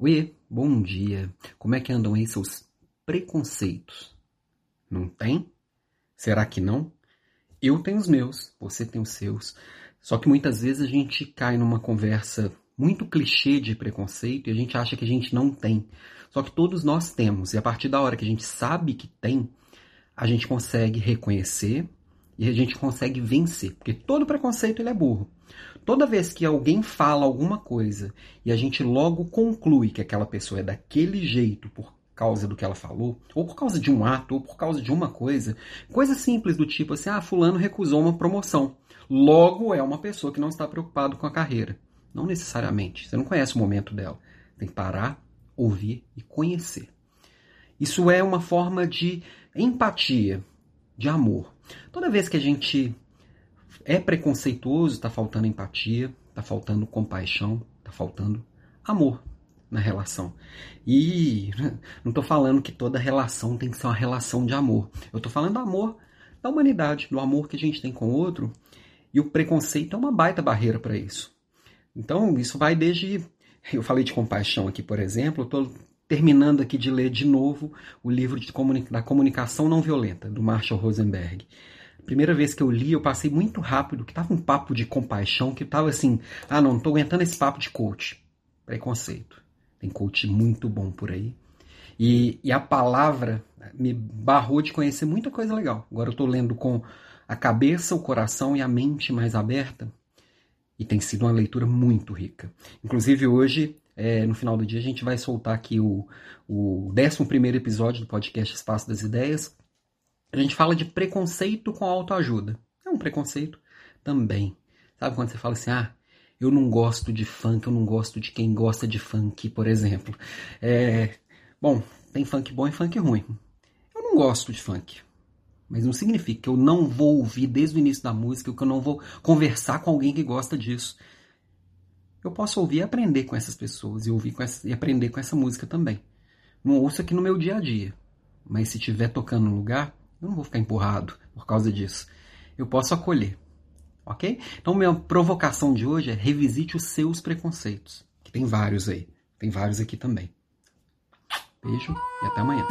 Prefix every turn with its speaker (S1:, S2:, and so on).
S1: Oi, bom dia. Como é que andam aí seus preconceitos? Não tem? Será que não? Eu tenho os meus, você tem os seus. Só que muitas vezes a gente cai numa conversa muito clichê de preconceito e a gente acha que a gente não tem. Só que todos nós temos, e a partir da hora que a gente sabe que tem, a gente consegue reconhecer e a gente consegue vencer, porque todo preconceito ele é burro. Toda vez que alguém fala alguma coisa e a gente logo conclui que aquela pessoa é daquele jeito por causa do que ela falou, ou por causa de um ato, ou por causa de uma coisa, coisa simples do tipo assim, ah, fulano recusou uma promoção. Logo é uma pessoa que não está preocupado com a carreira. Não necessariamente. Você não conhece o momento dela. Tem que parar, ouvir e conhecer. Isso é uma forma de empatia, de amor. Toda vez que a gente é preconceituoso, está faltando empatia, está faltando compaixão, está faltando amor na relação. E não estou falando que toda relação tem que ser uma relação de amor. Eu estou falando do amor da humanidade, do amor que a gente tem com o outro. E o preconceito é uma baita barreira para isso. Então, isso vai desde. Eu falei de compaixão aqui, por exemplo. Estou terminando aqui de ler de novo o livro da comunicação não violenta, do Marshall Rosenberg. Primeira vez que eu li, eu passei muito rápido, que tava um papo de compaixão, que tava assim, ah, não, não tô aguentando esse papo de coach. Preconceito. Tem coach muito bom por aí. E, e a palavra me barrou de conhecer muita coisa legal. Agora eu tô lendo com a cabeça, o coração e a mente mais aberta. E tem sido uma leitura muito rica. Inclusive hoje, é, no final do dia, a gente vai soltar aqui o, o 11 episódio do podcast Espaço das Ideias, a gente fala de preconceito com autoajuda. É um preconceito também. Sabe quando você fala assim, ah, eu não gosto de funk, eu não gosto de quem gosta de funk, por exemplo. É, bom, tem funk bom e funk ruim. Eu não gosto de funk. Mas não significa que eu não vou ouvir desde o início da música, que eu não vou conversar com alguém que gosta disso. Eu posso ouvir e aprender com essas pessoas e ouvir essa, e aprender com essa música também. Não ouço aqui no meu dia a dia. Mas se estiver tocando no lugar, eu não vou ficar empurrado por causa disso. Eu posso acolher. Ok? Então, minha provocação de hoje é revisite os seus preconceitos. Que tem vários aí. Tem vários aqui também. Beijo e até amanhã.